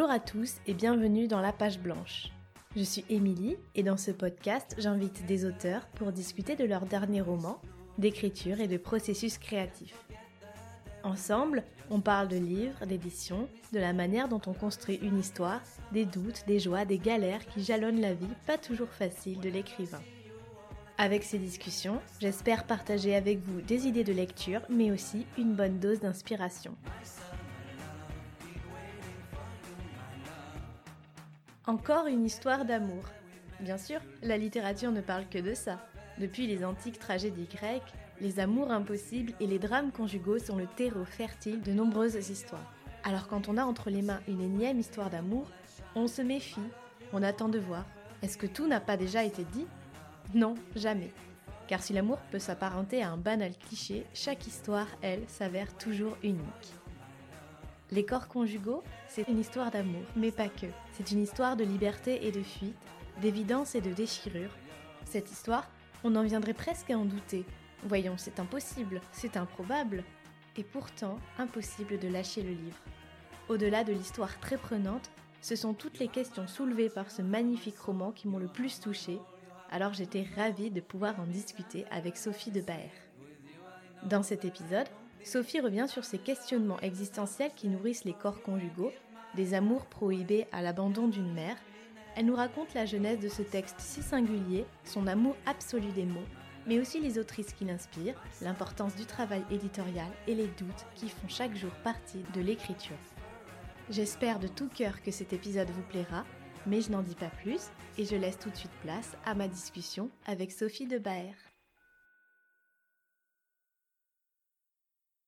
Bonjour à tous et bienvenue dans La Page Blanche. Je suis Émilie et dans ce podcast, j'invite des auteurs pour discuter de leur dernier roman, d'écriture et de processus créatif. Ensemble, on parle de livres, d'édition, de la manière dont on construit une histoire, des doutes, des joies, des galères qui jalonnent la vie pas toujours facile de l'écrivain. Avec ces discussions, j'espère partager avec vous des idées de lecture, mais aussi une bonne dose d'inspiration. Encore une histoire d'amour. Bien sûr, la littérature ne parle que de ça. Depuis les antiques tragédies grecques, les amours impossibles et les drames conjugaux sont le terreau fertile de nombreuses histoires. Alors quand on a entre les mains une énième histoire d'amour, on se méfie, on attend de voir. Est-ce que tout n'a pas déjà été dit? Non, jamais. Car si l'amour peut s'apparenter à un banal cliché, chaque histoire, elle, s'avère toujours unique. Les corps conjugaux, c'est une histoire d'amour, mais pas que. C'est une histoire de liberté et de fuite, d'évidence et de déchirure. Cette histoire, on en viendrait presque à en douter. Voyons, c'est impossible, c'est improbable. Et pourtant, impossible de lâcher le livre. Au-delà de l'histoire très prenante, ce sont toutes les questions soulevées par ce magnifique roman qui m'ont le plus touchée, alors j'étais ravie de pouvoir en discuter avec Sophie de Baer. Dans cet épisode, Sophie revient sur ces questionnements existentiels qui nourrissent les corps conjugaux, des amours prohibés à l'abandon d'une mère. Elle nous raconte la genèse de ce texte si singulier, son amour absolu des mots, mais aussi les autrices qui l'inspirent, l'importance du travail éditorial et les doutes qui font chaque jour partie de l'écriture. J'espère de tout cœur que cet épisode vous plaira, mais je n'en dis pas plus et je laisse tout de suite place à ma discussion avec Sophie de Baer.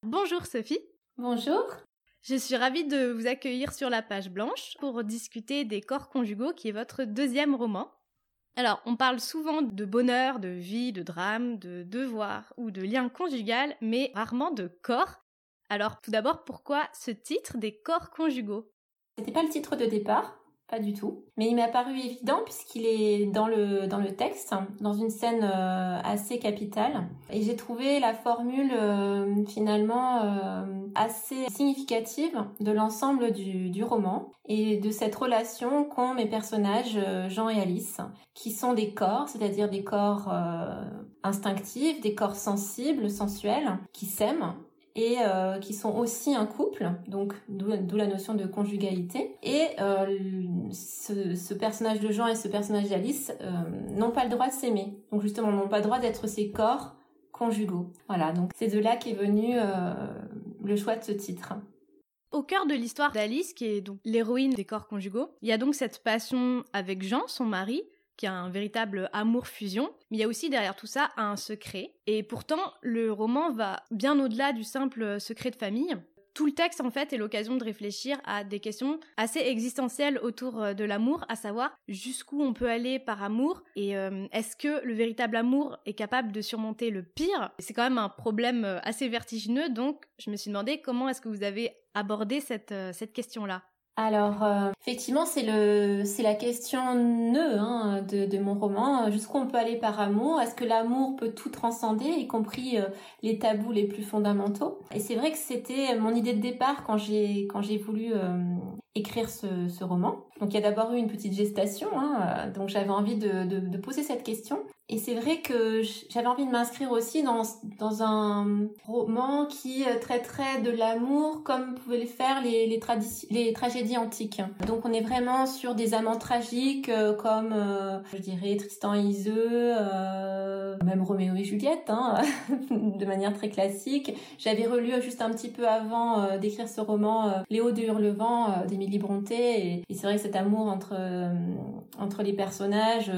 Bonjour Sophie. Bonjour. Je suis ravie de vous accueillir sur la page blanche pour discuter des corps conjugaux qui est votre deuxième roman. Alors, on parle souvent de bonheur, de vie, de drame, de devoir ou de lien conjugal, mais rarement de corps. Alors, tout d'abord, pourquoi ce titre des corps conjugaux? C'était pas le titre de départ? Pas du tout. Mais il m'a paru évident puisqu'il est dans le, dans le texte, dans une scène euh, assez capitale. Et j'ai trouvé la formule euh, finalement euh, assez significative de l'ensemble du, du roman et de cette relation qu'ont mes personnages Jean et Alice, qui sont des corps, c'est-à-dire des corps instinctifs, des corps sensibles, sensuels, qui s'aiment et euh, qui sont aussi un couple, donc d'où la notion de conjugalité. Et euh, ce, personnage de Jean et ce personnage d'Alice euh, n'ont pas le droit de s'aimer, donc justement n'ont pas le droit d'être ces corps conjugaux. Voilà, donc c'est de là qu'est venu le choix de ce titre. Au cœur de l'histoire d'Alice, qui est donc l'héroïne des corps conjugaux, il y a donc cette passion avec Jean, son mari, qui a un véritable amour-fusion, mais il y a aussi derrière tout ça un secret. Et pourtant, le roman va bien au-delà du simple secret de famille. Tout le texte, en fait, est l'occasion de réfléchir à des questions assez existentielles autour euh, de l'amour, à savoir jusqu'où on peut aller par amour et euh, est-ce que le véritable amour est capable de surmonter le pire? C'est quand même un problème euh, assez vertigineux, donc je me suis demandé comment est-ce que vous avez abordé cette, cette question-là alors euh, effectivement c'est le c'est la question nœud hein, de, de mon roman. Jusqu'où on peut aller par amour? Est-ce que l'amour peut tout transcender y compris euh, les tabous les plus fondamentaux? Et c'est vrai que c'était mon idée de départ quand j'ai quand j'ai voulu euh, écrire ce, ce, roman donc il y a d'abord eu une petite gestation hein, donc j'avais envie de, poser cette question et c'est vrai que j'avais envie de m'inscrire aussi dans, dans un roman qui euh, traiterait de l'amour comme pouvaient le faire les, les, tragédies antiques. Donc on est vraiment sur des amants tragiques euh, comme, euh, je dirais, Tristan et Iseux, même Roméo et Juliette, hein, de manière très classique. J'avais relu juste un petit peu avant d'écrire ce roman Léo de Hurlevent d'Émilie Bronté. Et, et c'est vrai que amour entre, entre les personnages,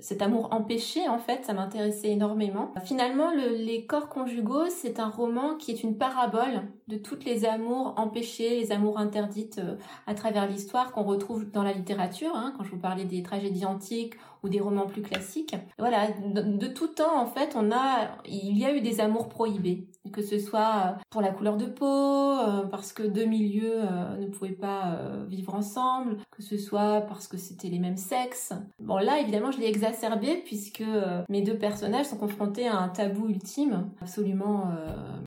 cet amour empêché en fait, ça m'intéressait énormément. Finalement, Les corps conjugaux, c'est un roman qui est une parabole de toutes les amours empêchées, les amours interdites euh, à travers l'histoire qu'on retrouve dans la littérature, hein, quand je vous parlais des tragédies antiques ou des romans plus classiques. Voilà, de, tout temps en fait, on a, il y a eu des amours prohibés, que ce soit euh, pour la couleur de peau, euh, parce que deux milieux ne pouvaient pas vivre ensemble, que ce soit parce que c'était les mêmes sexes. Bon là, évidemment, je l'ai exacerbé puisque mes deux personnages sont confrontés à un tabou ultime, absolument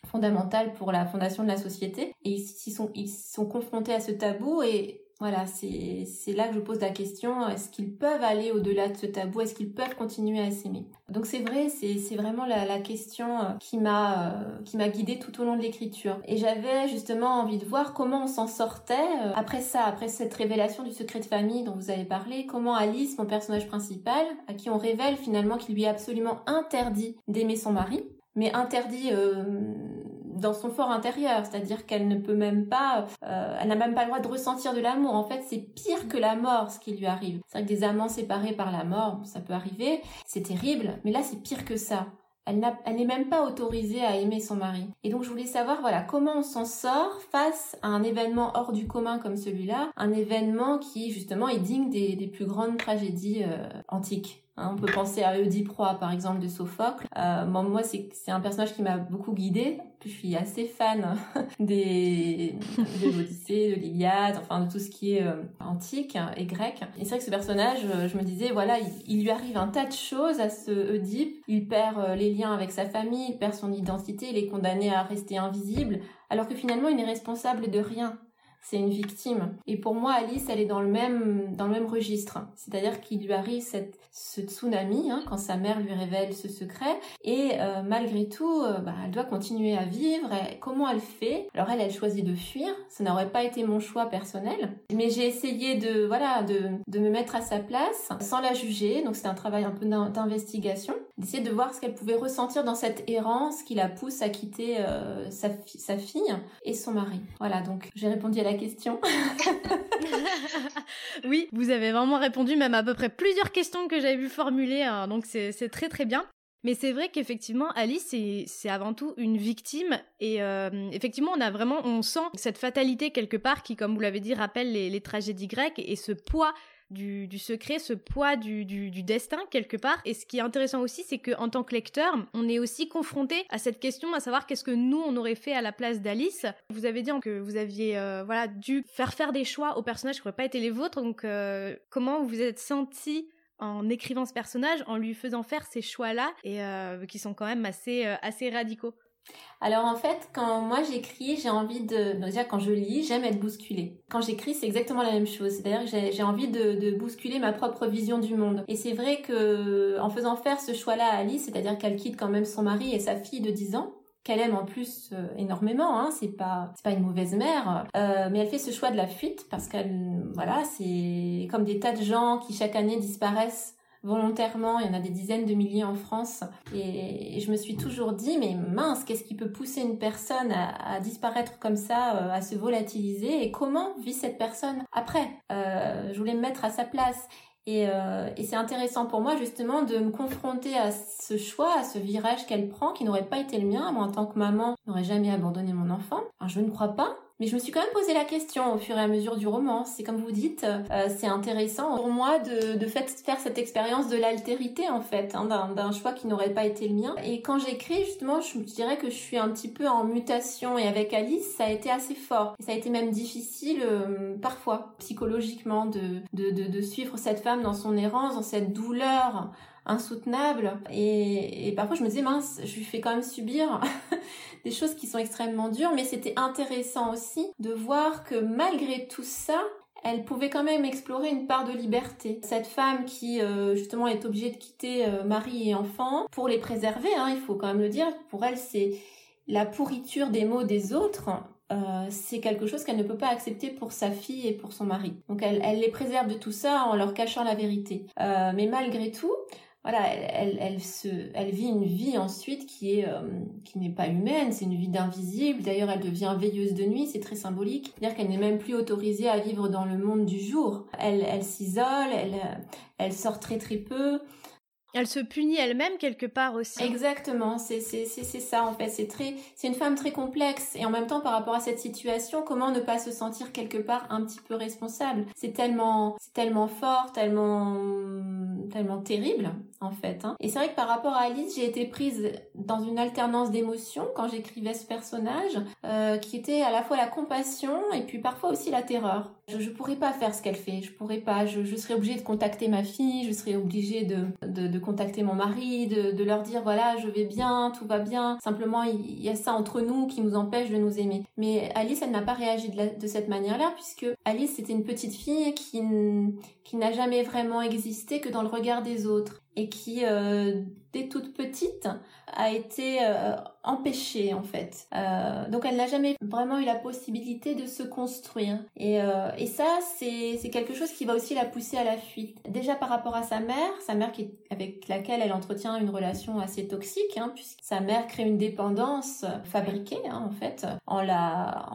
fondamental pour la fondation de la société, et ils sont, ils sont confrontés à ce tabou et Voilà, c'est là que je pose la question, est-ce qu'ils peuvent aller au-delà de ce tabou? Est-ce qu'ils peuvent continuer à s'aimer? Donc c'est vrai, c'est vraiment la, la, question euh, qui m'a euh, qui m'a guidée tout au long de l'écriture. Et j'avais justement envie de voir comment on s'en sortait euh, après ça, après cette révélation du secret de famille dont vous avez parlé, comment Alice, mon personnage principal, à qui on révèle finalement qu'il lui est absolument interdit d'aimer son mari, mais interdit dans son fort intérieur, c'est-à-dire qu'elle ne peut même pas, euh, elle n'a même pas le droit de ressentir de l'amour. En fait, c'est pire que la mort ce qui lui arrive. C'est vrai que des amants séparés par la mort, ça peut arriver, c'est terrible, mais là c'est pire que ça. Elle n'est même pas autorisée à aimer son mari. Et donc je voulais savoir, voilà, comment on s'en sort face à un événement hors du commun comme celui-là, un événement qui justement est digne des, plus grandes tragédies euh, antiques. Hein, on peut penser à Oedipe Roi, par exemple, de Sophocle. Euh, moi, c'est un personnage qui m'a beaucoup guidée. Je suis assez fan des, de l'Odyssée, de l'Iliade, enfin de tout ce qui est euh, antique et grec. Et c'est vrai que ce personnage, euh, je me disais, voilà, il, lui arrive un tas de choses à ce Oedipe. Il perd les liens avec sa famille, il perd son identité, il est condamné à rester invisible, alors que finalement, il n'est responsable de rien c'est une victime. Et pour moi, Alice, elle est dans le même, dans le même registre. C'est-à-dire qu'il lui arrive cette, ce tsunami hein, quand sa mère lui révèle ce secret. Et euh, malgré tout, euh, bah, elle doit continuer à vivre. comment elle fait? Alors elle, elle choisit de fuir. Ça n'aurait pas été mon choix personnel. Mais j'ai essayé de, voilà, de, de me mettre à sa place sans la juger. Donc c'est un travail un peu d'investigation. D'essayer de voir ce qu'elle pouvait ressentir dans cette errance qui la pousse à quitter euh, sa, sa fille et son mari. Voilà, donc j'ai répondu à la question. oui, vous avez vraiment répondu même à peu près plusieurs questions que j'avais vu formuler, hein, donc c'est très très bien. Mais c'est vrai qu'effectivement, Alice, c'est avant tout une victime. Et euh, effectivement, on a vraiment, on sent cette fatalité quelque part qui, comme vous l'avez dit, rappelle les, les tragédies grecques et ce poids du, secret, ce poids du, destin quelque part. Et ce qui est intéressant aussi, c'est qu'en tant que lecteur, on est aussi confronté à cette question, à savoir qu'est-ce que nous on aurait fait à la place d'Alice. Vous avez dit que vous aviez euh, voilà dû faire faire des choix aux personnages qui n'auraient pas été les vôtres. Donc euh, comment vous vous êtes senti en écrivant ce personnage, en lui faisant faire ces choix-là et euh, qui sont quand même assez assez radicaux? Alors en fait, quand moi j'écris, j'ai envie de... déjà quand je lis, j'aime être bousculée. Quand j'écris, c'est exactement la même chose. C'est-à-dire que j'ai envie de, bousculer ma propre vision du monde. Et c'est vrai que en faisant faire ce choix-là à Alice, c'est-à-dire qu'elle quitte quand même son mari et sa fille de 10 ans, qu'elle aime en plus euh, énormément, hein, c'est pas c'est pas une mauvaise mère, euh, mais elle fait ce choix de la fuite parce qu'elle voilà c'est comme des tas de gens qui chaque année disparaissent volontairement. Il y en a des dizaines de milliers en France. Et, je me suis toujours dit, mais mince, qu'est-ce qui peut pousser une personne à, disparaître comme ça, euh, à se volatiliser Et comment vit cette personne après? Euh, Je voulais me mettre à sa place. Euh, et, c'est intéressant pour moi justement de me confronter à ce choix, à ce virage qu'elle prend, qui n'aurait pas été le mien. Moi, en tant que maman, n'aurais jamais abandonné mon enfant. je ne crois pas. Mais je me suis quand même posé la question au fur et à mesure du roman. C'est comme vous dites, euh, c'est intéressant pour moi de, faire cette expérience de l'altérité en fait, hein, d'un choix qui n'aurait pas été le mien. Et quand j'écris justement, je dirais que je suis un petit peu en mutation et avec Alice, ça a été assez fort. Ça a été même difficile euh, parfois psychologiquement de, de suivre cette femme dans son errance, dans cette douleur insoutenable. Et, parfois, je me disais, mince, je lui fais quand même subir des choses qui sont extrêmement dures, mais c'était intéressant aussi de voir que malgré tout ça, elle pouvait quand même explorer une part de liberté. Cette femme qui euh, justement est obligée de quitter euh, mari et enfant pour les préserver, hein, il faut quand même le dire, pour elle c'est la pourriture des mots des autres. Euh, c'est quelque chose qu'elle ne peut pas accepter pour sa fille et pour son mari. Donc elle les préserve de tout ça en leur cachant la vérité. mais malgré tout, voilà, elle, elle, se, elle vit une vie ensuite qui est, euh, qui n'est pas humaine, c'est une vie d'invisible. D'ailleurs, elle devient veilleuse de nuit, c'est très symbolique. C'est-à-dire qu'elle n'est même plus autorisée à vivre dans le monde du jour. Elle, elle s'isole, elle, elle sort très très peu. Elle se punit elle-même quelque part aussi. Exactement, c'est c'est c'est ça en fait. C'est très c'est une femme très complexe et en même temps par rapport à cette situation, comment ne pas se sentir quelque part un petit peu responsable? C'est tellement c'est tellement fort, tellement tellement terrible en fait. Hein. Et c'est vrai que par rapport à Alice, j'ai été prise dans une alternance d'émotions quand j'écrivais ce personnage, euh, qui était à la fois la compassion et puis parfois aussi la terreur. Je, je pourrais pas faire ce qu'elle fait, je pourrais pas, je, serais obligée de contacter ma fille, je serais obligée de, de, contacter mon mari, de, leur dire voilà, je vais bien, tout va bien. Simplement, il y a ça entre nous qui nous empêche de nous aimer. Mais Alice, elle n'a pas réagi de, de cette manière-là, puisque Alice, c'était une petite fille qui n'a jamais vraiment existé que dans le regard des autres et qui, euh, dès toute petite, a été euh, empêchée en fait. Euh, donc elle n'a jamais vraiment eu la possibilité de se construire. Et, ça, c'est, quelque chose qui va aussi la pousser à la fuite. Déjà par rapport à sa mère, sa mère qui, avec laquelle elle entretient une relation assez toxique, hein, puisque sa mère crée une dépendance fabriquée hein, en fait, en la,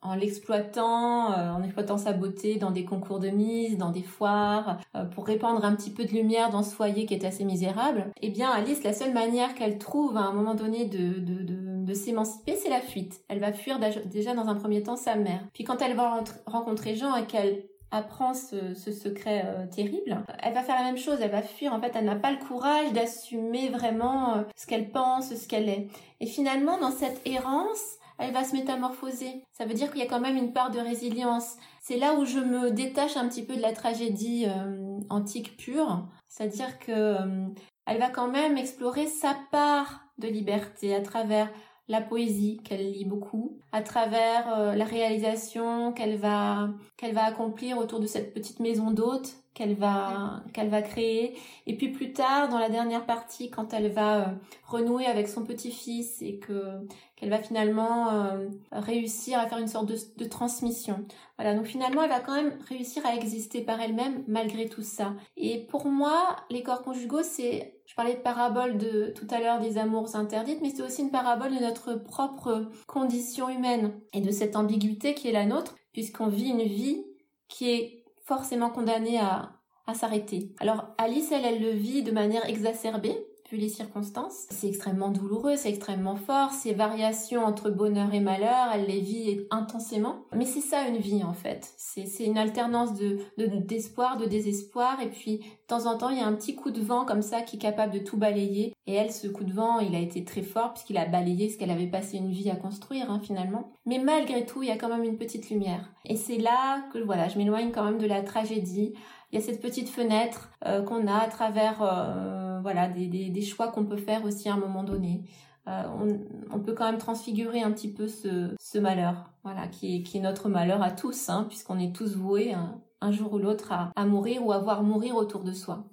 en l'exploitant, euh, en exploitant sa beauté dans des concours de mise, dans des foires, euh, pour répandre un petit peu de lumière dans ce foyer qui est assez misérable, eh bien Alice, la seule manière qu'elle trouve à un moment donné de, de, de, de s'émanciper, c'est la fuite. Elle va fuir déjà dans un premier temps sa mère. Puis quand elle va rencontrer Jean et qu'elle apprend ce, ce secret euh, terrible, elle va faire la même chose, elle va fuir, en fait elle n'a pas le courage d'assumer vraiment ce qu'elle pense, ce qu'elle est. Et finalement dans cette errance, elle va se métamorphoser. Ça veut dire qu'il y a quand même une part de résilience. C'est là où je me détache un petit peu de la tragédie euh, antique pure, c'est-à-dire que euh, elle va quand même explorer sa part de liberté à travers la poésie qu'elle lit beaucoup, à travers euh, la réalisation qu'elle va qu'elle va accomplir autour de cette petite maison d'hôte qu'elle va qu'elle va créer et puis plus tard dans la dernière partie quand elle va euh, renouer avec son petit-fils et que qu'elle va finalement euh, réussir à faire une sorte de, de, transmission. Voilà, donc finalement elle va quand même réussir à exister par elle-même malgré tout ça. Et pour moi, les corps conjugaux, c'est je parlais de parabole de tout à l'heure des amours interdites, mais c'est aussi une parabole de notre propre condition humaine et de cette ambiguïté qui est la nôtre, puisqu'on vit une vie qui est forcément condamnée à, s'arrêter. Alors Alice, elle, elle le vit de manière exacerbée, les circonstances. C'est extrêmement douloureux, c'est extrêmement fort, ces variations entre bonheur et malheur, elle les vit intensément. Mais c'est ça une vie en fait. C'est une alternance de d'espoir, de, de désespoir, et puis de temps en temps il y a un petit coup de vent comme ça qui est capable de tout balayer. Et elle, ce coup de vent, il a été très fort puisqu'il a balayé ce qu'elle avait passé une vie à construire hein, finalement. Mais malgré tout, il y a quand même une petite lumière. Et c'est là que voilà, je m'éloigne quand même de la tragédie il y a cette petite fenêtre euh, qu'on a à travers euh, voilà des, des, des choix qu'on peut faire aussi à un moment donné. Euh, on, peut quand même transfigurer un petit peu ce, ce malheur, voilà, qui est, qui notre malheur à tous, hein, puisqu'on est tous voués un, un jour ou l'autre à, à mourir ou à voir mourir autour de soi.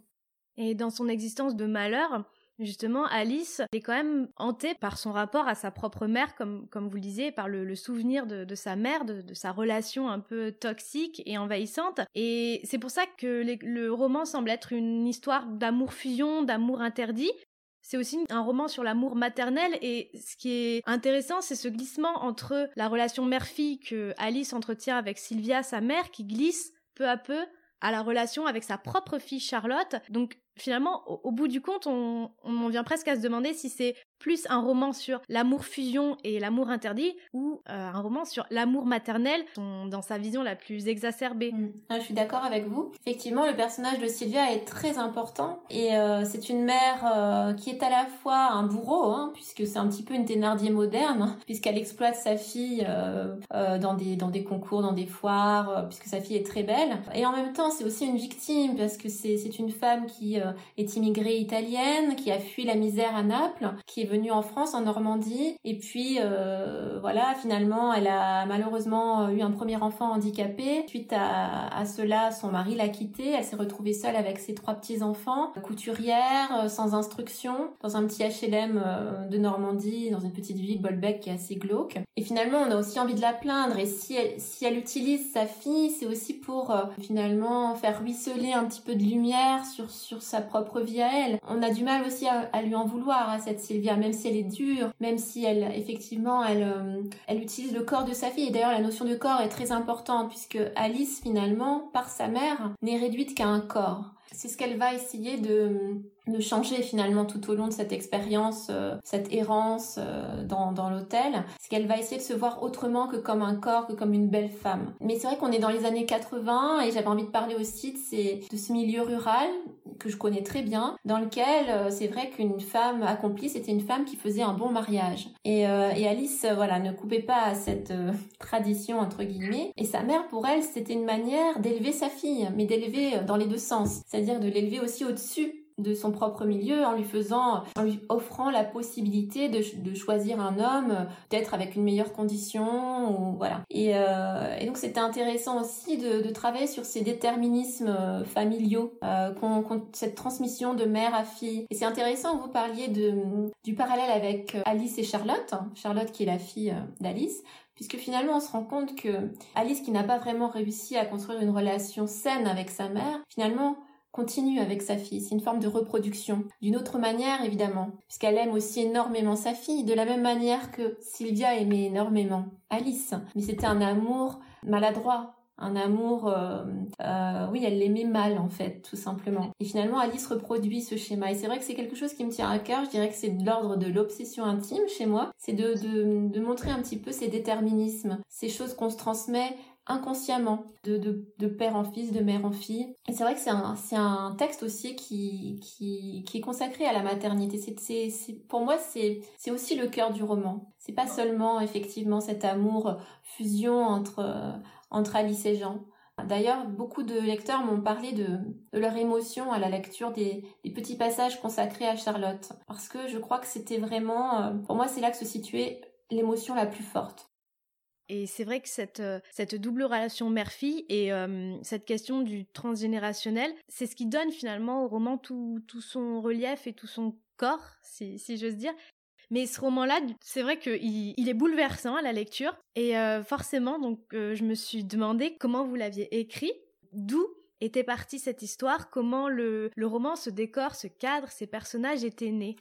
Et dans son existence de malheur, Justement, Alice est quand même hantée par son rapport à sa propre mère, comme, comme vous le disiez, par le, souvenir de, sa mère, de, sa relation un peu toxique et envahissante. Et c'est pour ça que le roman semble être une histoire d'amour-fusion, d'amour interdit. C'est aussi un roman sur l'amour maternel et ce qui est intéressant, c'est ce glissement entre la relation mère-fille que Alice entretient avec Sylvia, sa mère, qui glisse peu à peu à la relation avec sa propre fille Charlotte. Donc finalement, au, bout du compte, on, vient presque à se demander si c'est plus un roman sur l'amour fusion et l'amour interdit ou euh, un roman sur l'amour maternel dans sa vision la plus exacerbée. Mm. Ah, je suis d'accord avec vous. Effectivement, le personnage de Sylvia est très important et euh, c'est une mère euh, qui est à la fois un bourreau, hein, puisque c'est un petit peu une Thénardier moderne, puisqu'elle exploite sa fille dans des dans des concours, dans des foires, puisque sa fille est très belle. Et en même temps, c'est aussi une victime parce que c'est une femme qui est immigrée italienne, qui a fui la misère à Naples, qui est venue en France, en Normandie, et puis euh, voilà, finalement, elle a malheureusement eu un premier enfant handicapé. Suite à, cela, son mari l'a quittée. Elle s'est retrouvée seule avec ses trois petits enfants, couturière, euh, sans instruction, dans un petit HLM euh, de Normandie, dans une petite ville, Bolbec, qui est assez glauque. Et finalement, on a aussi envie de la plaindre. Et si elle, si elle utilise sa fille, c'est aussi pour finalement faire ruisseler un petit peu de lumière sur sur sa propre vie à elle. On a du mal aussi à, à lui en vouloir à cette Sylvia même si elle est dure, même si elle, effectivement, elle, euh, elle utilise le corps de sa fille. Et d'ailleurs, la notion de corps est très importante puisque Alice, finalement, par sa mère, n'est réduite qu'à un corps. C'est ce qu'elle va essayer de, de changer finalement tout au long de cette expérience, euh, cette errance euh, dans, dans l'hôtel, c'est qu'elle va essayer de se voir autrement que comme un corps, que comme une belle femme. Mais c'est vrai qu'on est dans les années 80 et j'avais envie de parler aussi de, ces, de ce milieu rural que je connais très bien, dans lequel euh, c'est vrai qu'une femme accomplie, c'était une femme qui faisait un bon mariage. Et, et Alice, voilà, ne coupait pas à cette tradition entre guillemets. Et sa mère, pour elle, c'était une manière d'élever sa fille, mais d'élever dans les deux sens, c'est-à-dire de l'élever aussi au-dessus de son propre milieu en lui faisant, en lui offrant la possibilité de, choisir un homme, d'être avec une meilleure condition, ou voilà. Et, euh, donc c'était intéressant aussi de, travailler sur ces déterminismes euh, familiaux, euh, cette transmission de mère à fille. Et c'est intéressant vous parliez de, du parallèle avec Alice et Charlotte, Charlotte qui est la fille d'Alice, puisque finalement on se rend compte que Alice qui n'a pas vraiment réussi à construire une relation saine avec sa mère, finalement continue avec sa fille. C'est une forme de reproduction. D'une autre manière, évidemment, puisqu'elle aime aussi énormément sa fille, de la même manière que Sylvia aimait énormément Alice. Mais c'était un amour maladroit, un amour, euh, euh, oui, elle l'aimait mal en fait, tout simplement. Et finalement, Alice reproduit ce schéma. Et c'est vrai que c'est quelque chose qui me tient à cœur. Je dirais que c'est de l'ordre de l'obsession intime chez moi. C'est de, de, de montrer un petit peu ces déterminismes, ces choses qu'on se transmet inconsciemment de, de, de, père en fils, de mère en fille. Et c'est vrai que c'est un, c'est un texte aussi qui, qui, qui est consacré à la maternité. C'est, c'est, pour moi, c'est, c'est aussi le cœur du roman. C'est pas seulement effectivement cet amour fusion entre, entre Alice et Jean. D'ailleurs, beaucoup de lecteurs m'ont parlé de, de, leur émotion à la lecture des, des, petits passages consacrés à Charlotte. Parce que je crois que c'était vraiment, euh, pour moi, c'est là que se situait l'émotion la plus forte. Et c'est vrai que cette, euh, double relation mère-fille et euh, cette question du transgénérationnel, c'est ce qui donne finalement au roman tout, son relief et tout son corps, si, si j'ose dire. Mais ce roman-là, c'est vrai qu'il il est bouleversant à la lecture. Et euh, forcément, donc, je me suis demandé comment vous l'aviez écrit, d'où était partie cette histoire, comment le, le roman, ce décor, ce cadre, ces personnages étaient nés.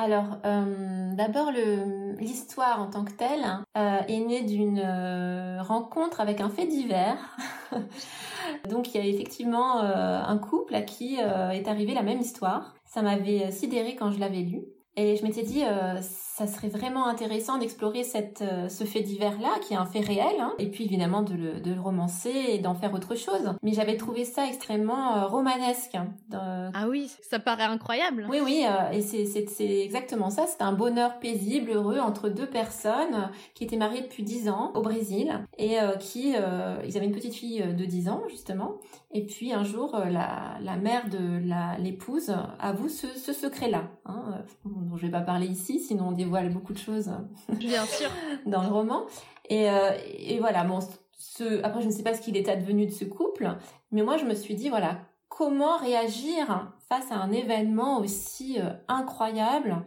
Alors, euh, d'abord, l'histoire en tant que telle euh, est née d'une euh, rencontre avec un fait divers. Donc, il y a effectivement un couple à qui est arrivée la même histoire. Ça m'avait sidéré quand je l'avais lu. Et je m'étais dit, euh, ça serait vraiment intéressant d'explorer cette, euh, ce fait divers-là, qui est un fait réel, hein, et puis évidemment de le, de le romancer et d'en faire autre chose. Mais j'avais trouvé ça extrêmement euh, romanesque. Hein, ah oui, ça paraît incroyable. Oui, oui, et c'est exactement ça. C'est un bonheur paisible, heureux, entre deux personnes qui étaient mariées depuis 10 ans au Brésil, et qui, ils avaient une petite fille de 10 ans, justement, et puis un jour, la, la mère de l'épouse avoue ce, ce secret-là. Hein, dont je vais pas parler ici, sinon on dévoile beaucoup de choses. Bien sûr. dans le roman. Et, euh, et voilà, bon, ce, après je ne sais pas ce qu'il est advenu de ce couple, mais moi je me suis dit voilà, comment réagir face à un événement aussi euh, incroyable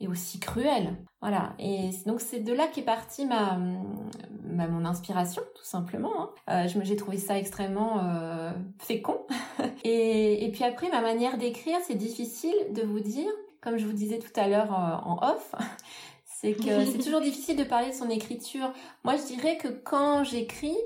et aussi cruel. Voilà. Et donc c'est de là qu'est partie ma, ma, mon inspiration, tout simplement. Hein. Euh, j'ai trouvé ça extrêmement euh, fécond. et, et puis après, ma manière d'écrire, c'est difficile de vous dire comme je vous disais tout à l'heure euh, en off, c'est que c'est toujours difficile de parler de son écriture. Moi, je dirais que quand j'écris,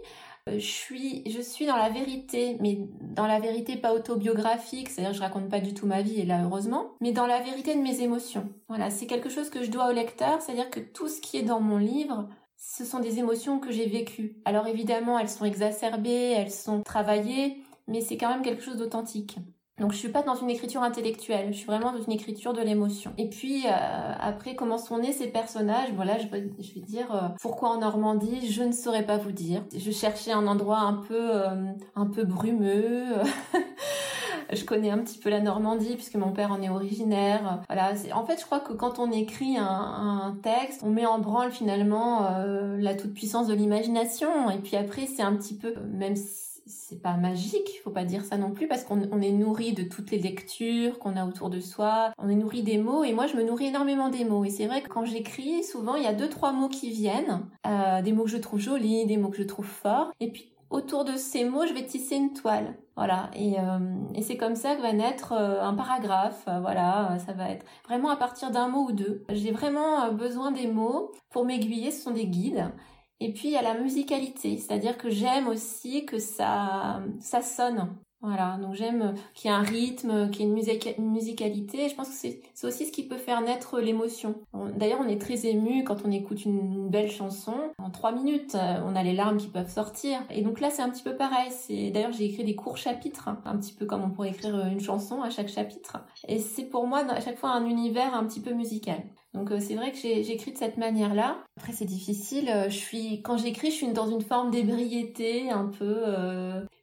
euh, je suis, je suis dans la vérité, mais dans la vérité pas autobiographique, c'est-à-dire je raconte pas du tout ma vie, et là heureusement, mais dans la vérité de mes émotions. Voilà, c'est quelque chose que je dois au lecteur, c'est-à-dire que tout ce qui est dans mon livre, ce sont des émotions que j'ai vécues. Alors évidemment, elles sont exacerbées, elles sont travaillées, mais c'est quand même quelque chose d'authentique. Donc je suis pas dans une écriture intellectuelle, je suis vraiment dans une écriture de l'émotion. Et puis euh, après comment sont nés ces personnages? Voilà, je vais, je vais dire euh, pourquoi en Normandie, je ne saurais pas vous dire. Je cherchais un endroit un peu euh, un peu brumeux. je connais un petit peu la Normandie puisque mon père en est originaire. Voilà, en fait, je crois que quand on écrit un, un texte, on met en branle finalement la toute puissance de l'imagination. Et puis après, c'est un petit peu même si c'est pas magique, faut pas dire ça non plus, parce qu'on est nourri de toutes les lectures qu'on a autour de soi, on est nourri des mots, et moi je me nourris énormément des mots. Et c'est vrai que quand j'écris, souvent il y a deux trois mots qui viennent, euh, des mots que je trouve jolis, des mots que je trouve forts, et puis autour de ces mots, je vais tisser une toile. Voilà, et, euh, et c'est comme ça que va naître euh, un paragraphe. voilà, ça va être vraiment à partir d'un mot ou deux. J'ai vraiment besoin des mots pour m'aiguiller, ce sont des guides. Et puis il y a la musicalité, c'est-à-dire que j'aime aussi que ça, ça sonne. Voilà, donc j'aime qu'il y ait un rythme, qu'il y ait une, une musicalité. je pense que c'est aussi ce qui peut faire naître l'émotion. D'ailleurs, on est très ému quand on écoute une, belle chanson. En trois minutes, euh, on a les larmes qui peuvent sortir. Et donc là, c'est un petit peu pareil. D'ailleurs, j'ai écrit des courts chapitres, un petit peu comme on pourrait écrire une chanson à chaque chapitre. Et c'est pour moi à chaque fois un univers un petit peu musical. Donc c'est vrai que j'écris de cette manière-là. Après c'est difficile. Je suis quand j'écris, je suis dans une forme d'ébriété, un peu.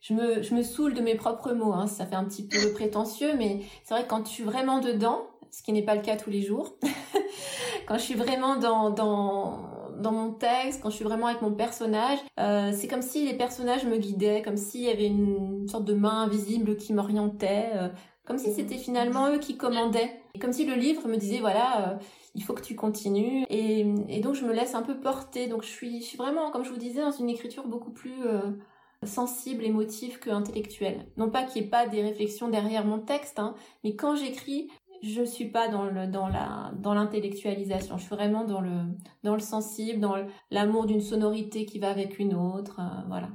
je me je me saoule de mes propres mots. Hein. Ça fait un petit peu prétentieux, mais c'est vrai que quand je suis vraiment dedans, ce qui n'est pas le cas tous les jours. quand je suis vraiment dans, dans, dans mon texte, quand je suis vraiment avec mon personnage, euh, c'est comme si les personnages me guidaient, comme s'il y avait une sorte de main invisible qui m'orientait, euh, comme si c'était finalement eux qui commandaient, comme si le livre me disait voilà. Euh, il faut que tu continues et, donc je me laisse un peu porter donc je suis, je suis vraiment comme je vous disais dans une écriture beaucoup plus sensible, émotive que intellectuelle. Non pas qu'il n'y ait pas des réflexions derrière mon texte, hein, mais quand j'écris, je suis pas dans dans dans l'intellectualisation. Je suis vraiment dans le dans le sensible, dans l'amour d'une sonorité qui va avec une autre, euh, voilà.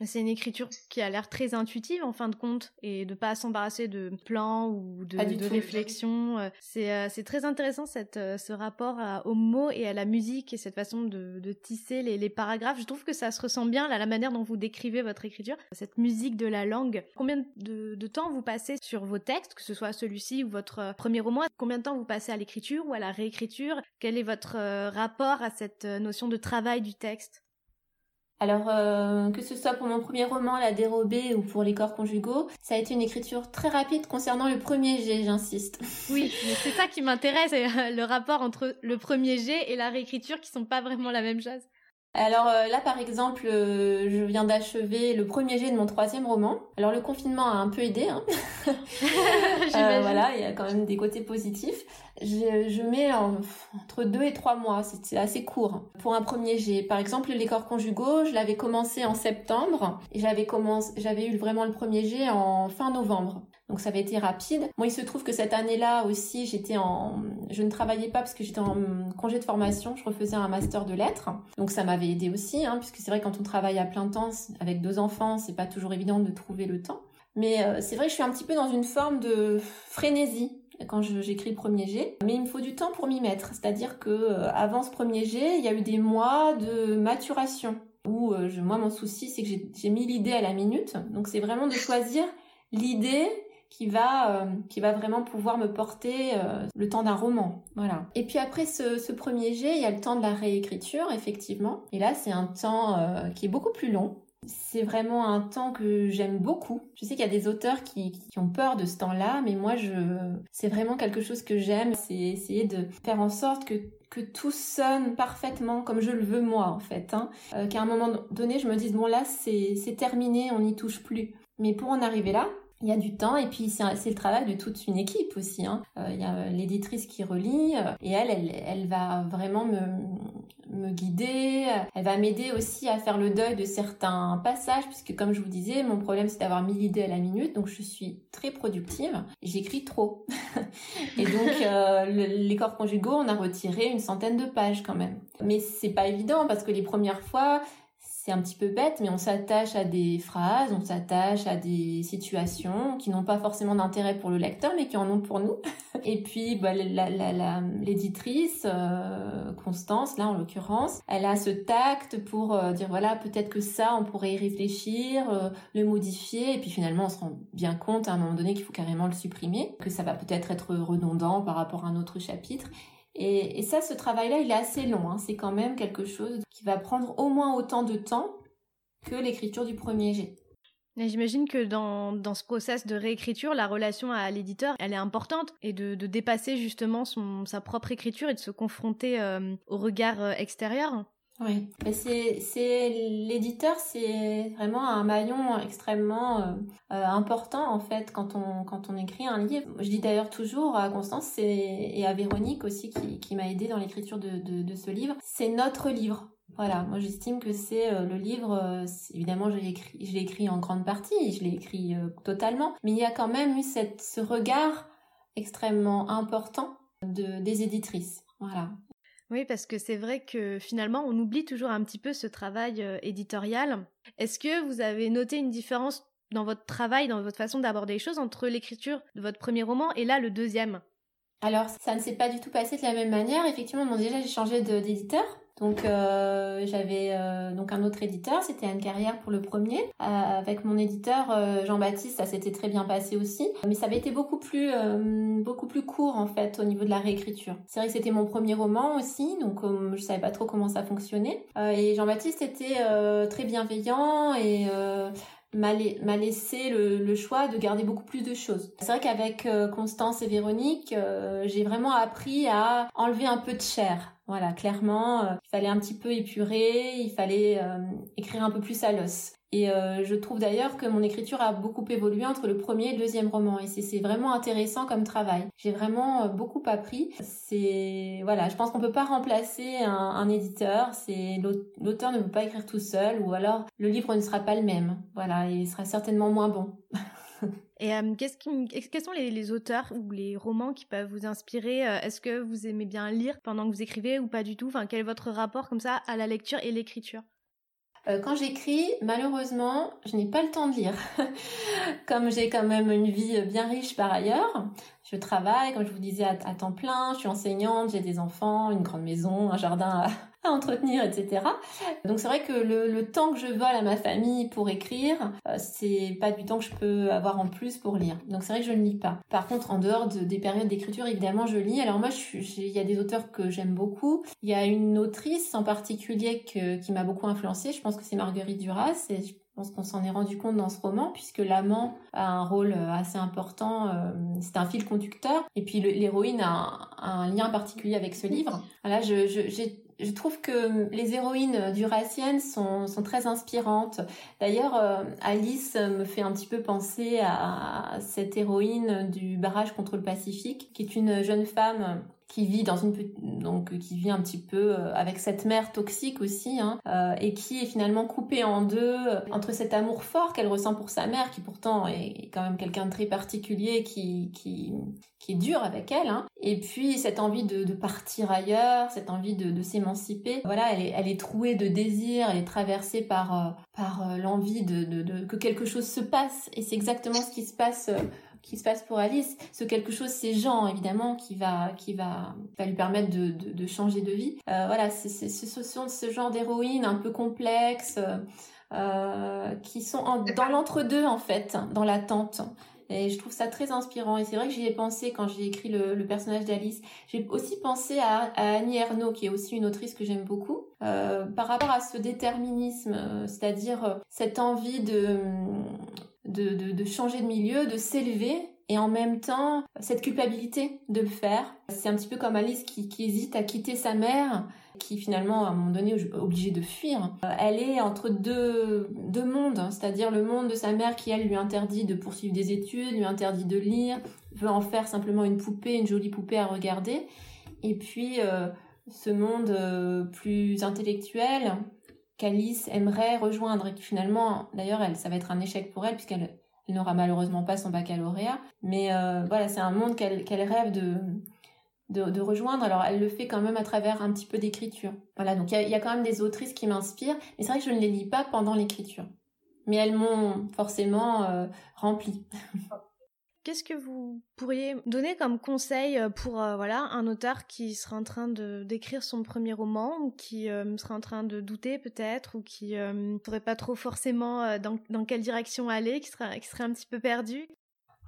C'est une écriture qui a l'air très intuitive en fin de compte et de pas s'embarrasser de plans ou de, de réflexions. Euh, c'est euh, c'est très intéressant cette euh, ce rapport aux mots et à la musique et cette façon de, de tisser les, les, paragraphes. Je trouve que ça se ressent bien à la manière dont vous décrivez votre écriture, cette musique de la langue. Combien de, de temps vous passez sur vos textes, que ce soit celui-ci ou votre premier roman? Combien de temps vous passez à l'écriture ou à la réécriture? Quel est votre rapport à cette notion de travail du texte? Alors euh, que ce soit pour mon premier roman, La dérobée, ou pour Les corps conjugaux, ça a été une écriture très rapide concernant le premier jet, j'insiste. Oui, c'est ça qui m'intéresse, le rapport entre le premier jet et la réécriture qui sont pas vraiment la même chose. Alors euh, là, par exemple, euh, je viens d'achever le premier jet de mon troisième roman. Alors le confinement a un peu aidé. Hein. euh, voilà, il y a quand même des côtés positifs. Je, je mets entre deux et trois mois, c'est assez court pour un premier jet. Par exemple, les corps conjugaux, je l'avais commencé en septembre et j'avais commencé, j'avais eu vraiment le premier jet en fin novembre. Donc ça avait été rapide. Moi, il se trouve que cette année-là aussi, j'étais en, je ne travaillais pas parce que j'étais en congé de formation. Je refaisais un master de lettres, donc ça m'avait aidé aussi, hein, puisque c'est vrai quand on travaille à plein temps avec deux enfants, c'est pas toujours évident de trouver le temps. Mais euh, c'est vrai que je suis un petit peu dans une forme de frénésie quand j'écris le premier jet, mais il me faut du temps pour m'y mettre. C'est-à-dire que euh, avant ce premier jet, il y a eu des mois de maturation où euh, moi mon souci c'est que j'ai mis l'idée à la minute. Donc c'est vraiment de choisir l'idée qui va euh, qui va vraiment pouvoir me porter euh, le temps d'un roman voilà et puis après ce, ce, premier jet il y a le temps de la réécriture effectivement et là c'est un temps euh, qui est beaucoup plus long c'est vraiment un temps que j'aime beaucoup. Je sais qu'il y a des auteurs qui, qui, ont peur de ce temps-là, mais moi, je, c'est vraiment quelque chose que j'aime. C'est essayer de faire en sorte que, que tout sonne parfaitement comme je le veux moi, en fait. Hein. Qu'à un moment donné, je me dise, bon là, c'est terminé, on n'y touche plus. Mais pour en arriver là, il y a du temps et puis c'est le travail de toute une équipe aussi. Hein. Euh, il y a l'éditrice qui relit euh, et elle, elle, va vraiment me, guider. Elle va m'aider aussi à faire le deuil de certains passages puisque comme je vous disais, mon problème c'est d'avoir mis l'idée à la minute donc je suis très productive. J'écris trop et donc euh, les corps conjugaux on a retiré une centaine de pages quand même. Mais c'est pas évident parce que les premières fois c'est un petit peu bête, mais on s'attache à des phrases, on s'attache à des situations qui n'ont pas forcément d'intérêt pour le lecteur, mais qui en ont pour nous. Et puis, bah, l'éditrice, euh, Constance, là en l'occurrence, elle a ce tact pour euh, dire voilà, peut-être que ça, on pourrait y réfléchir, euh, le modifier, et puis finalement, on se rend bien compte à un moment donné qu'il faut carrément le supprimer, que ça va peut-être être redondant par rapport à un autre chapitre. Et, ça, ce travail-là, il est assez long. Hein. C'est quand même quelque chose qui va prendre au moins autant de temps que l'écriture du premier jet. J'imagine que dans, dans ce process de réécriture, la relation à l'éditeur, elle est importante et de, de dépasser justement son, sa propre écriture et de se confronter euh, au regard euh, extérieur. Oui, mais c'est l'éditeur, c'est vraiment un maillon extrêmement euh, euh, important en fait quand on quand on écrit un livre. Je dis d'ailleurs toujours à Constance et à Véronique aussi qui qui m'a aidé dans l'écriture de, de, ce livre, c'est notre livre. Voilà, moi j'estime que c'est euh, le livre. évidemment, je l'ai écrit, écrit en grande partie, je l'ai écrit totalement, mais il y a quand même eu cette ce regard extrêmement important de des éditrices. Voilà. Oui, parce que c'est vrai que finalement, on oublie toujours un petit peu ce travail euh, éditorial. Est-ce que vous avez noté une différence dans votre travail, dans votre façon d'aborder les choses entre l'écriture de votre premier roman et là le deuxième? Alors, ça ne s'est pas du tout passé de la même manière. Effectivement, déjà, j'ai changé d'éditeur. Donc euh, j'avais euh, donc un autre éditeur, c'était Anne Carrière pour le premier. Euh, avec mon éditeur Jean-Baptiste, ça s'était très bien passé aussi, mais ça avait été beaucoup plus beaucoup plus court en fait au niveau de la réécriture. C'est vrai que c'était mon premier roman aussi, donc je savais pas trop comment ça fonctionnait. et Jean-Baptiste était très bienveillant et m'a laissé le, choix de garder beaucoup plus de choses. C'est vrai qu'avec Constance et Véronique, j'ai vraiment appris à enlever un peu de chair. Voilà, clairement, euh, il fallait un petit peu épurer, il fallait euh, écrire un peu plus à l'os. Et euh, je trouve d'ailleurs que mon écriture a beaucoup évolué entre le premier et le deuxième roman. Et c'est vraiment intéressant comme travail. J'ai vraiment beaucoup appris. C'est voilà, je pense qu'on peut pas remplacer un, éditeur. C'est l'auteur ne peut pas écrire tout seul, ou alors le livre ne sera pas le même. Voilà, et il sera certainement moins bon. Et euh, qu'est-ce quels sont les, auteurs ou les romans qui peuvent vous inspirer euh, Est-ce que vous aimez bien lire pendant que vous écrivez ou pas du tout? Enfin, quel est votre rapport comme ça à la lecture et l'écriture? euh, quand j'écris, malheureusement, je n'ai pas le temps de lire. comme j'ai quand même une vie bien riche par ailleurs, je travaille, comme je vous disais, à, temps plein, je suis enseignante, j'ai des enfants, une grande maison, un jardin entretenir, etc. Donc c'est vrai que le, temps que je vole à ma famille pour écrire, euh, c'est pas du temps que je peux avoir en plus pour lire. Donc c'est vrai que je ne lis pas. Par contre, en dehors des périodes d'écriture, évidemment, je lis. Alors moi, il y a des auteurs que j'aime beaucoup. Il y a une autrice en particulier qui m'a beaucoup influencée. Je pense que c'est Marguerite Duras. Et je pense qu'on s'en est rendu compte dans ce roman puisque l'amant a un rôle euh, assez important, euh, c'est un fil conducteur et puis l'héroïne a un, lien particulier avec ce livre. Voilà, je, j'ai je trouve que les héroïnes duraciennes sont, sont très inspirantes. D'ailleurs, euh, Alice me fait un petit peu penser à cette héroïne du barrage contre le Pacifique, qui est une jeune femme qui vit dans une donc qui vit un petit peu euh, avec cette mère toxique aussi hein, euh, et qui est finalement coupée en deux entre cet amour fort qu'elle ressent pour sa mère qui pourtant est quand même quelqu'un de très particulier qui qui qui est dur avec elle hein, et puis cette envie de, de partir ailleurs cette envie de, de s'émanciper. Voilà elle est elle est trouée de désir elle est traversée par euh, par l'envie de, de, que quelque chose se passe et c'est exactement ce qui se passe qui se passe pour Alice. Ce quelque chose, c'est Jean, évidemment, qui va, qui va, va lui permettre de, de, de changer de vie. Euh, voilà, c'est, ce sont ce genre d'héroïnes un peu complexes, euh, qui sont dans l'entre-deux, en fait, dans l'attente. Et je trouve ça très inspirant. Et c'est vrai que j'y ai pensé quand j'ai écrit le, le personnage d'Alice. J'ai aussi pensé à, à, Annie Ernaux, qui est aussi une autrice que j'aime beaucoup, euh, par rapport à ce déterminisme, c'est-à-dire cette envie de, de, changer de milieu, de s'élever et en même temps cette culpabilité de le faire. C'est un petit peu comme Alice qui, qui, hésite à quitter sa mère, qui finalement à un moment donné est obligée de fuir. Elle est entre deux, deux mondes, hein. c'est-à-dire le monde de sa mère qui elle lui interdit de poursuivre des études, lui interdit de lire, veut en faire simplement une poupée, une jolie poupée à regarder, et puis euh, ce monde euh, plus intellectuel qu'Alice aimerait rejoindre et qui finalement, d'ailleurs, elle, ça va être un échec pour elle puisqu'elle n'aura malheureusement pas son baccalauréat. Mais euh, voilà, c'est un monde qu'elle rêve de, rejoindre. Alors, elle le fait quand même à travers un petit peu d'écriture. Voilà, donc il y, a, quand même des autrices qui m'inspirent. Mais c'est vrai que je ne les lis pas pendant l'écriture. Mais elles m'ont forcément euh, rempli. Qu'est-ce que vous pourriez donner comme conseil euh, pour euh, voilà un auteur qui serait en train de d'écrire son premier roman ou qui euh, serait en train de douter peut-être ou qui ne saurait pas trop forcément dans, dans quelle direction aller, qui serait qui serait un petit peu perdu?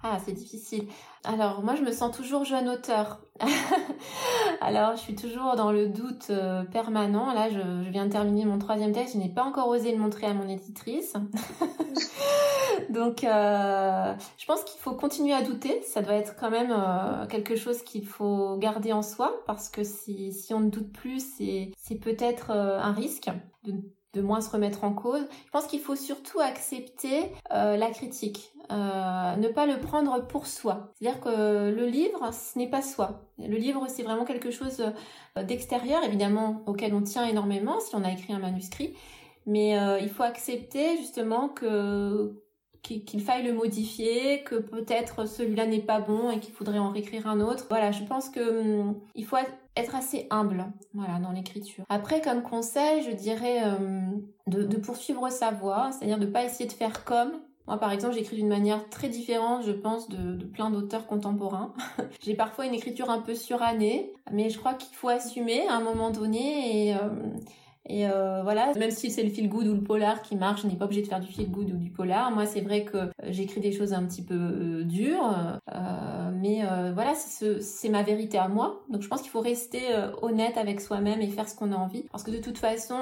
Ah, c'est difficile. Alors, moi, je me sens toujours jeune auteur. Alors, je suis toujours dans le doute permanent. Là, je, viens de terminer mon troisième texte. Je n'ai pas encore osé le montrer à mon éditrice. Donc, euh, je pense qu'il faut continuer à douter. Ça doit être quand même euh, quelque chose qu'il faut garder en soi parce que si, on ne doute plus, c'est peut-être un risque de de moins se remettre en cause. Je pense qu'il faut surtout accepter euh, la critique, euh, ne pas le prendre pour soi. C'est-à-dire que le livre, ce n'est pas soi. Le livre, c'est vraiment quelque chose euh, d'extérieur, évidemment, auquel on tient énormément si on a écrit un manuscrit. Mais il faut accepter justement que qu'il faille le modifier, que peut-être celui-là n'est pas bon et qu'il faudrait en réécrire un autre. Voilà, je pense que hum, il faut être assez humble, voilà, dans l'écriture. Après, comme conseil, je dirais hum, de, poursuivre sa voie, c'est-à-dire de pas essayer de faire comme, Moi, par exemple, j'écris d'une manière très différente, je pense, de, plein d'auteurs contemporains. J'ai parfois une écriture un peu surannée, mais je crois qu'il faut assumer à un moment donné et... Euh, et euh, voilà, même si c'est le feel good ou le polar qui marche, je n'ai pas obligé de faire du feel good ou du polar. Moi, c'est vrai que euh, j'écris des choses un petit peu euh, dures, mais voilà, c'est ma vérité à moi. Donc, je pense qu'il faut rester honnête avec soi-même et faire ce qu'on a envie, parce que de toute façon,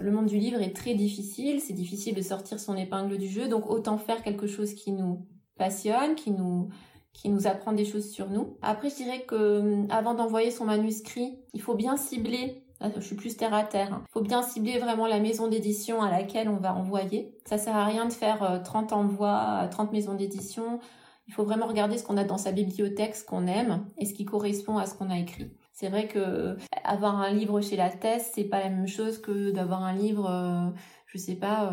le monde du livre est très difficile. C'est difficile de sortir son épingle du jeu, donc autant faire quelque chose qui nous passionne, qui nous qui nous apprend des choses sur nous. Après, je dirais que avant d'envoyer son manuscrit, il faut bien cibler je suis plus terre à terre. Il hein. faut bien cibler vraiment la maison d'édition à laquelle on va envoyer. Ça sert à rien de faire 30 euh, envois 30 maisons d'édition. Il faut vraiment regarder ce qu'on a dans sa bibliothèque, ce qu'on aime et ce qui correspond à ce qu'on a écrit. C'est vrai que euh, avoir un livre chez la thèse, c'est pas la même chose que d'avoir un livre, euh, je sais pas,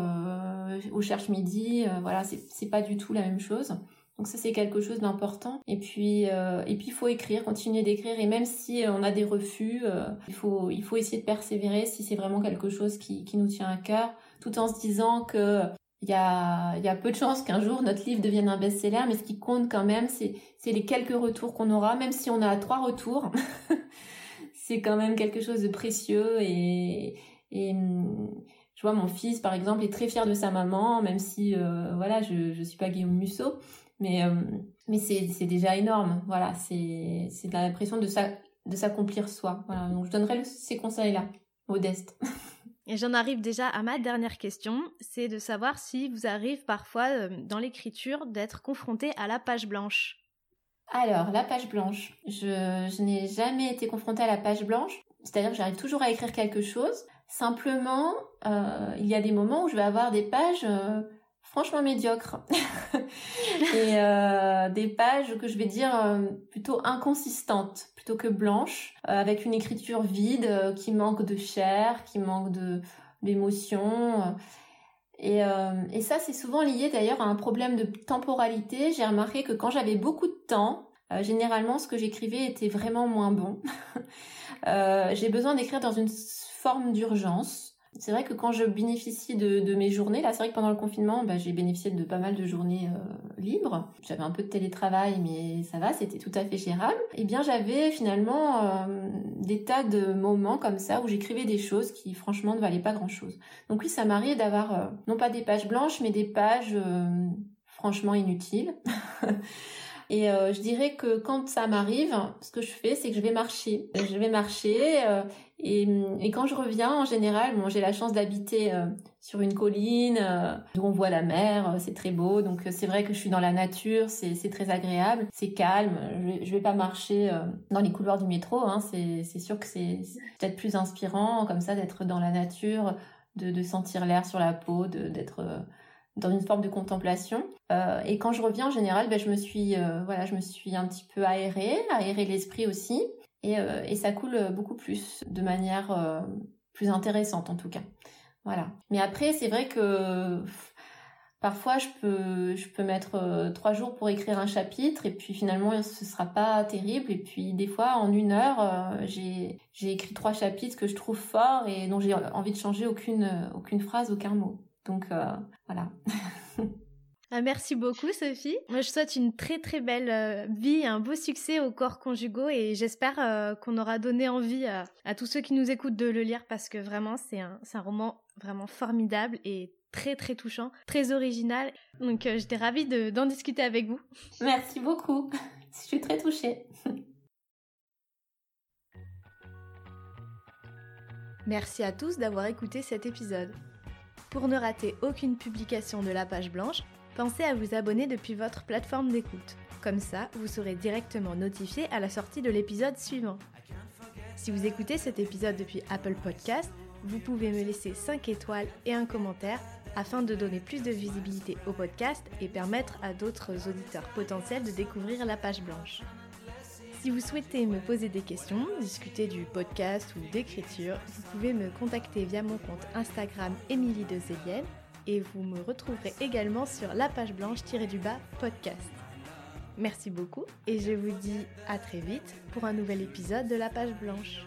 au Cherche Midi. voilà, c'est pas du tout la même chose. Donc ça c'est quelque chose d'important. Et puis euh, et puis il faut écrire, continuer d'écrire et même si euh, on a des refus, euh, il faut il faut essayer de persévérer si c'est vraiment quelque chose qui, qui nous tient à cœur, tout en se disant que il y a, y a peu de chances qu'un jour notre livre devienne un best-seller, mais ce qui compte quand même, c'est, les quelques retours qu'on aura, même si on a trois retours. c'est quand même quelque chose de précieux et, et je vois mon fils par exemple est très fier de sa maman, même si voilà je je suis pas Guillaume Musso, mais, euh, mais c'est déjà énorme. Voilà, c'est l'impression de s'accomplir soi. Voilà, donc je donnerais ces conseils-là, modestes. Et j'en arrive déjà à ma dernière question, c'est de savoir si vous arrive parfois euh, dans l'écriture d'être confronté à la page blanche. Alors, la page blanche, je, je n'ai jamais été confrontée à la page blanche, c'est-à-dire que j'arrive toujours à écrire quelque chose. Simplement, euh, il y a des moments où je vais avoir des pages franchement médiocre. et euh, des pages que je vais dire euh, plutôt inconsistantes plutôt que blanches, euh, avec une écriture vide qui manque de chair, qui manque de d'émotion. Et, et ça, c'est souvent lié d'ailleurs à un problème de temporalité. J'ai remarqué que quand j'avais beaucoup de temps, généralement, ce que j'écrivais était vraiment moins bon. J'ai besoin d'écrire dans une forme d'urgence. C'est vrai que quand je bénéficie de, mes journées, là c'est vrai que pendant le confinement, bah, j'ai bénéficié de pas mal de journées euh, libres. J'avais un peu de télétravail, mais ça va, c'était tout à fait gérable. Et eh bien j'avais finalement euh, des tas de moments comme ça où j'écrivais des choses qui franchement ne valaient pas grand-chose. Donc oui, ça m'arrive d'avoir euh, non pas des pages blanches, mais des pages franchement inutiles. Et je dirais que quand ça m'arrive, ce que je fais, c'est que je vais marcher. Je vais marcher et, quand je reviens, en général, bon, j'ai la chance d'habiter euh, sur une colline euh, où on voit la mer, euh, c'est très beau. Donc c'est vrai que je suis dans la nature, c'est très agréable, c'est calme. Je je vais pas marcher dans les couloirs du métro. Hein, c'est sûr que c'est peut-être plus inspirant comme ça d'être dans la nature, de, sentir l'air sur la peau, d'être dans une forme de contemplation. Et quand je reviens en général, ben, je me suis voilà, je me suis un petit peu aérée, aérée l'esprit aussi. Euh, et, ça coule beaucoup plus, de manière euh, plus intéressante en tout cas. Voilà. Mais après, c'est vrai que parfois je peux, je peux mettre euh, trois jours pour écrire un chapitre et puis finalement ce sera pas terrible. Et puis des fois, en une heure, j'ai, j'ai écrit trois chapitres que je trouve forts et dont j'ai envie de changer aucune, aucune phrase, aucun mot. Donc voilà. Ah, merci beaucoup Sophie. Moi je souhaite une très très belle euh, vie, un beau succès au corps conjugaux et j'espère euh, qu'on aura donné envie à, tous ceux qui nous écoutent de le lire parce que vraiment c'est un, un roman vraiment formidable et très très touchant, très original. Donc euh, j'étais ravie d'en discuter avec vous. Merci beaucoup. Je suis très touchée. Merci à tous d'avoir écouté cet épisode. Pour ne rater aucune publication de la page blanche, pensez à vous abonner depuis votre plateforme d'écoute. Comme ça, vous serez directement notifié à la sortie de l'épisode suivant. Si vous écoutez cet épisode depuis Apple Podcast, vous pouvez me laisser 5 étoiles et un commentaire afin de donner plus de visibilité au podcast et permettre à d'autres auditeurs potentiels de découvrir la page blanche. Si vous souhaitez me poser des questions, discuter du podcast ou d'écriture, vous pouvez me contacter via mon compte Instagram Émilie de et vous me retrouverez également sur la page blanche-du-bas podcast. Merci beaucoup et je vous dis à très vite pour un nouvel épisode de la page blanche.